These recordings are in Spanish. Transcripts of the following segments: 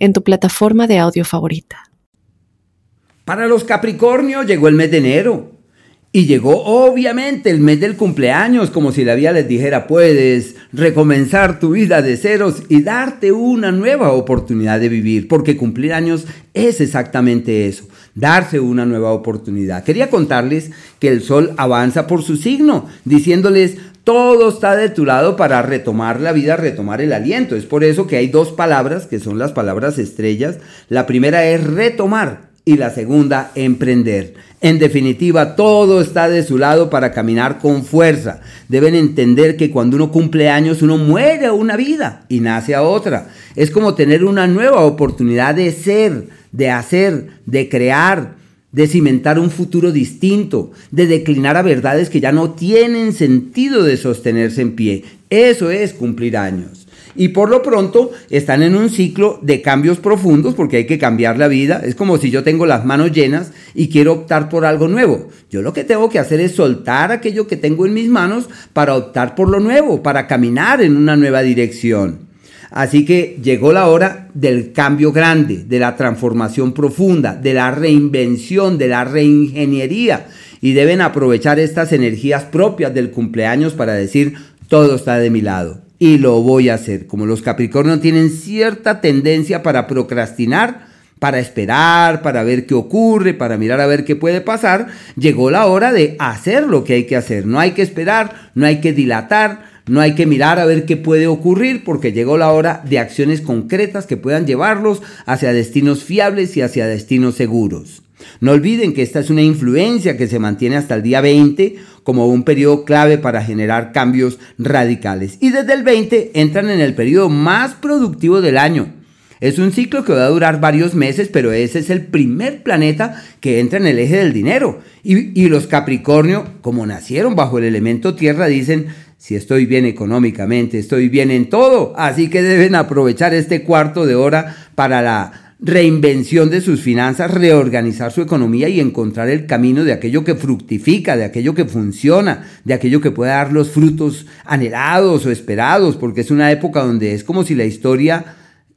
en tu plataforma de audio favorita. Para los Capricornio llegó el mes de enero. Y llegó obviamente el mes del cumpleaños, como si la vida les dijera, puedes recomenzar tu vida de ceros y darte una nueva oportunidad de vivir, porque cumplir años es exactamente eso, darse una nueva oportunidad. Quería contarles que el sol avanza por su signo, diciéndoles, todo está de tu lado para retomar la vida, retomar el aliento. Es por eso que hay dos palabras que son las palabras estrellas. La primera es retomar y la segunda emprender. En definitiva, todo está de su lado para caminar con fuerza. Deben entender que cuando uno cumple años, uno muere una vida y nace a otra. Es como tener una nueva oportunidad de ser, de hacer, de crear, de cimentar un futuro distinto, de declinar a verdades que ya no tienen sentido de sostenerse en pie. Eso es cumplir años. Y por lo pronto están en un ciclo de cambios profundos porque hay que cambiar la vida. Es como si yo tengo las manos llenas y quiero optar por algo nuevo. Yo lo que tengo que hacer es soltar aquello que tengo en mis manos para optar por lo nuevo, para caminar en una nueva dirección. Así que llegó la hora del cambio grande, de la transformación profunda, de la reinvención, de la reingeniería. Y deben aprovechar estas energías propias del cumpleaños para decir, todo está de mi lado. Y lo voy a hacer. Como los Capricornios tienen cierta tendencia para procrastinar, para esperar, para ver qué ocurre, para mirar a ver qué puede pasar, llegó la hora de hacer lo que hay que hacer. No hay que esperar, no hay que dilatar, no hay que mirar a ver qué puede ocurrir porque llegó la hora de acciones concretas que puedan llevarlos hacia destinos fiables y hacia destinos seguros. No olviden que esta es una influencia que se mantiene hasta el día 20 como un periodo clave para generar cambios radicales. Y desde el 20 entran en el periodo más productivo del año. Es un ciclo que va a durar varios meses, pero ese es el primer planeta que entra en el eje del dinero. Y, los Capricornio, como nacieron bajo el elemento tierra, dicen, si estoy bien económicamente, estoy bien en todo. Así que deben aprovechar este cuarto de hora para la reinvención de sus finanzas, reorganizar su economía y encontrar el camino de aquello que fructifica, de aquello que funciona, de aquello que puede dar los frutos anhelados o esperados, porque es una época donde es como si la historia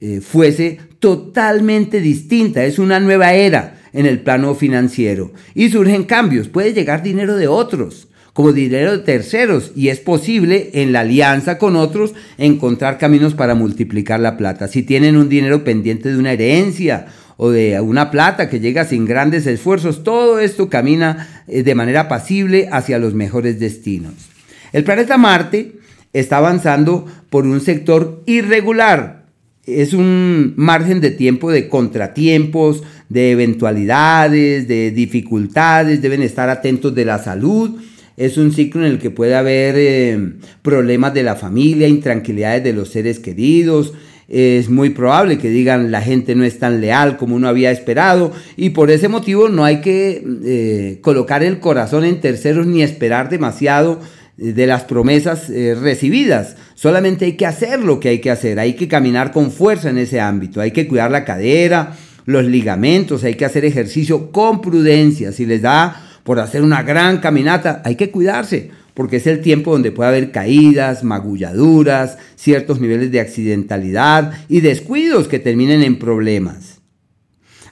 eh, fuese totalmente distinta, es una nueva era en el plano financiero y surgen cambios, puede llegar dinero de otros como dinero de terceros y es posible en la alianza con otros encontrar caminos para multiplicar la plata. Si tienen un dinero pendiente de una herencia o de una plata que llega sin grandes esfuerzos, todo esto camina eh, de manera pasible hacia los mejores destinos. El planeta Marte está avanzando por un sector irregular. Es un margen de tiempo de contratiempos, de eventualidades, de dificultades, deben estar atentos de la salud es un ciclo en el que puede haber eh, problemas de la familia, intranquilidades de los seres queridos. Es muy probable que digan la gente no es tan leal como uno había esperado y por ese motivo no hay que eh, colocar el corazón en terceros ni esperar demasiado eh, de las promesas recibidas. Solamente hay que hacer lo que hay que hacer, hay que caminar con fuerza en ese ámbito, hay que cuidar la cadera, los ligamentos, hay que hacer ejercicio con prudencia. Si les da por hacer una gran caminata, hay que cuidarse, porque es el tiempo donde puede haber caídas, magulladuras, ciertos niveles de accidentalidad y descuidos que terminen en problemas.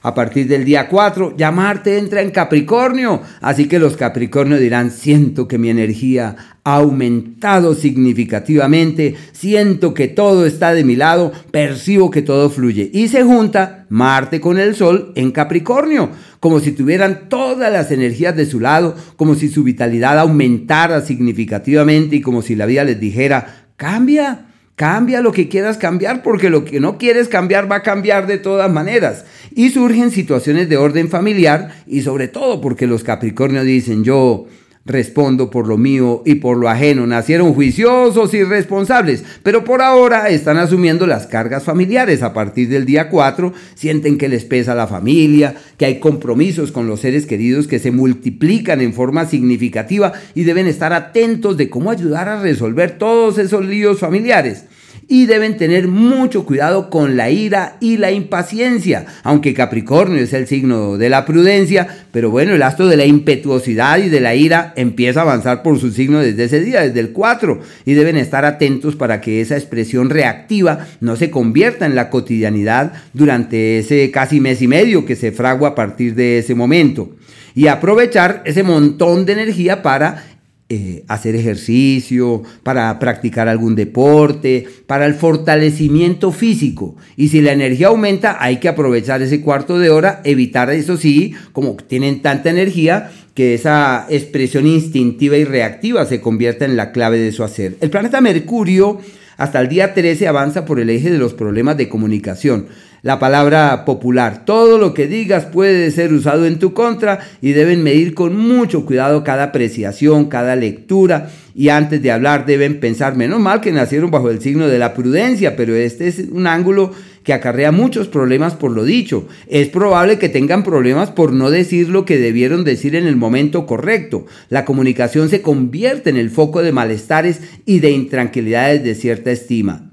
A partir del día 4, ya Marte entra en Capricornio, así que los Capricornio dirán, siento que mi energía ha aumentado significativamente, siento que todo está de mi lado, percibo que todo fluye. Y se junta Marte con el Sol en Capricornio, como si tuvieran todas las energías de su lado, como si su vitalidad aumentara significativamente y como si la vida les dijera, cambia. Cambia lo que quieras cambiar porque lo que no quieres cambiar va a cambiar de todas maneras. Y surgen situaciones de orden familiar y sobre todo porque los Capricornios dicen yo Respondo por lo mío y por lo ajeno. Nacieron juiciosos y responsables, pero por ahora están asumiendo las cargas familiares. A partir del día 4 sienten que les pesa la familia, que hay compromisos con los seres queridos que se multiplican en forma significativa y deben estar atentos de cómo ayudar a resolver todos esos líos familiares y deben tener mucho cuidado con la ira y la impaciencia, aunque Capricornio es el signo de la prudencia, pero bueno, el astro de la impetuosidad y de la ira empieza a avanzar por su signo desde ese día, desde el 4, y deben estar atentos para que esa expresión reactiva no se convierta en la cotidianidad durante ese casi mes y medio que se fragua a partir de ese momento. Y aprovechar ese montón de energía para eh, hacer ejercicio, para practicar algún deporte, para el fortalecimiento físico. Y si la energía aumenta, hay que aprovechar ese cuarto de hora, evitar eso sí, como tienen tanta energía, que esa expresión instintiva y reactiva se convierta en la clave de su hacer. El planeta Mercurio hasta el día 13 avanza por el eje de los problemas de comunicación la palabra popular. Todo lo que digas puede ser usado en tu contra y deben medir con mucho cuidado cada apreciación, cada lectura y antes de hablar deben pensar, menos mal que nacieron bajo el signo de la prudencia, pero este es un ángulo que acarrea muchos problemas por lo dicho. Es probable que tengan problemas por no decir lo que debieron decir en el momento correcto. La comunicación se convierte en el foco de malestares y de intranquilidades de cierta estima.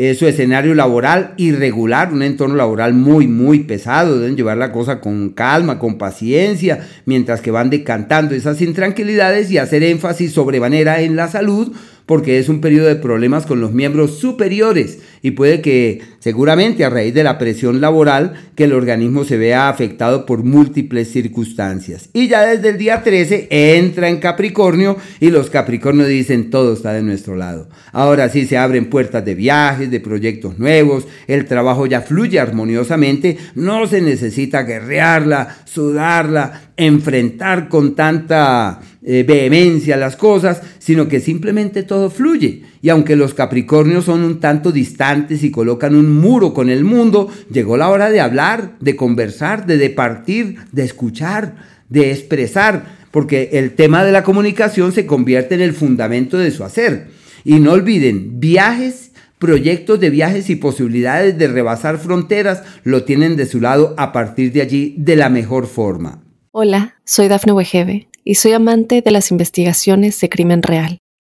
Eh, su escenario laboral irregular, un entorno laboral muy, muy pesado. Deben llevar la cosa con calma, con paciencia, mientras que van decantando esas intranquilidades y hacer énfasis sobremanera en la salud porque es un periodo de problemas con los miembros superiores y puede que seguramente a raíz de la presión laboral que el organismo se vea afectado por múltiples circunstancias. Y ya desde el día 13 entra en Capricornio y los Capricornios dicen todo está de nuestro lado. Ahora sí se abren puertas de viajes, de proyectos nuevos, el trabajo ya fluye armoniosamente, no se necesita guerrearla, sudarla, enfrentar con tanta eh, vehemencia las cosas, sino que simplemente todo fluye. Y aunque los Capricornios son un tanto distantes y colocan un muro con el mundo, llegó la hora de hablar, de conversar, de departir, de escuchar, de expresar, porque el tema de la comunicación se convierte en el fundamento de su hacer. Y no olviden, viajes proyectos de viajes y posibilidades de rebasar fronteras lo tienen de su lado a partir de allí de la mejor forma. Hola, soy Dafne Wegebe y soy amante de las investigaciones de crimen real.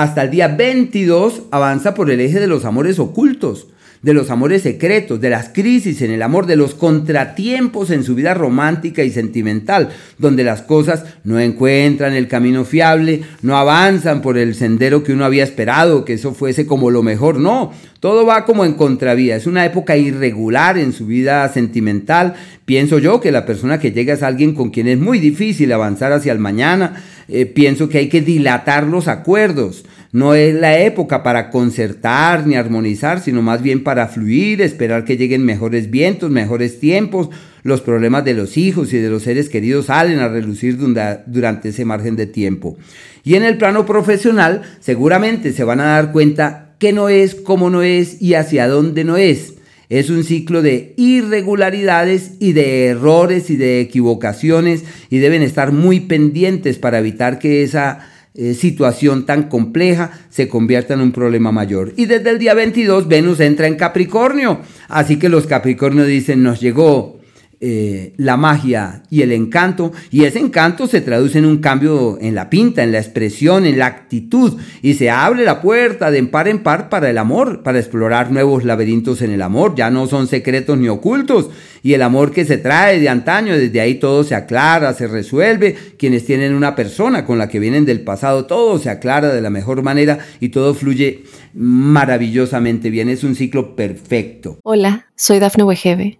hasta el día 22 avanza por el eje de los amores ocultos, de los amores secretos, de las crisis en el amor, de los contratiempos en su vida romántica y sentimental, donde las cosas no encuentran el camino fiable, no avanzan por el sendero que uno había esperado, que eso fuese como lo mejor, no, todo va como en contravía, es una época irregular en su vida sentimental. Pienso yo que la persona que llega es alguien con quien es muy difícil avanzar hacia el mañana. Eh, pienso que hay que dilatar los acuerdos. No es la época para concertar ni armonizar, sino más bien para fluir, esperar que lleguen mejores vientos, mejores tiempos. Los problemas de los hijos y de los seres queridos salen a relucir durante ese margen de tiempo. Y en el plano profesional, seguramente se van a dar cuenta qué no es, cómo no es y hacia dónde no es. Es un ciclo de irregularidades y de errores y de equivocaciones y deben estar muy pendientes para evitar que esa eh, situación tan compleja se convierta en un problema mayor. Y desde el día 22 Venus entra en Capricornio. Así que los Capricornios dicen, nos llegó eh, la magia y el encanto, y ese encanto se traduce en un cambio en la pinta, en la expresión, en la actitud, y se abre la puerta de par en par para el amor, para explorar nuevos laberintos en el amor, ya no son secretos ni ocultos, y el amor que se trae de antaño, desde ahí todo se aclara, se resuelve, quienes tienen una persona con la que vienen del pasado, todo se aclara de la mejor manera y todo fluye maravillosamente bien, es un ciclo perfecto. Hola, soy Dafne Wegebe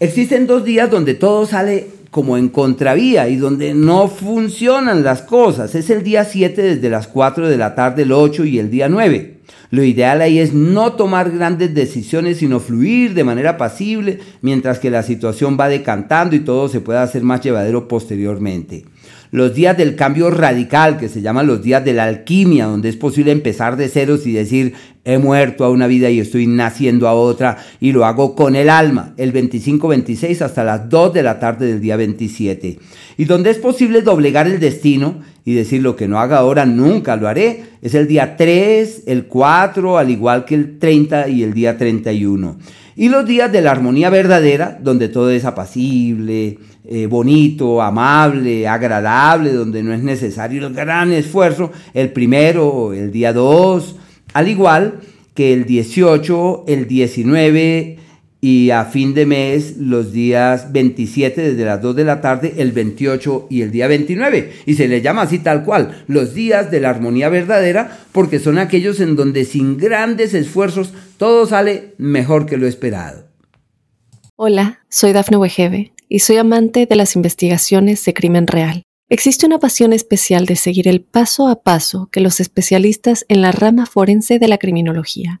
Existen dos días donde todo sale como en contravía y donde no funcionan las cosas. Es el día 7 desde las 4 de la tarde, el 8 y el día 9. Lo ideal ahí es no tomar grandes decisiones, sino fluir de manera pasible mientras que la situación va decantando y todo se pueda hacer más llevadero posteriormente los días del cambio radical, que se llaman los días de la alquimia, donde es posible empezar de ceros y decir, he muerto a una vida y estoy naciendo a otra, y lo hago con el alma, el 25-26 hasta las 2 de la tarde del día 27. Y donde es posible doblegar el destino y decir lo que no haga ahora, nunca lo haré, es el día 3, el 4, al igual que el 30 y el día 31. Y los días de la armonía verdadera, donde todo es apacible, eh, bonito, amable, agradable, donde no es necesario el gran esfuerzo, el primero, el día 2, al igual que el 18, el 19 y a fin de mes los días 27 desde las 2 de la tarde, el 28 y el día 29. Y se le llama así tal cual, los días de la armonía verdadera, porque son aquellos en donde sin grandes esfuerzos todo sale mejor que lo esperado. Hola, soy Dafne Wegebe y soy amante de las investigaciones de crimen real. Existe una pasión especial de seguir el paso a paso que los especialistas en la rama forense de la criminología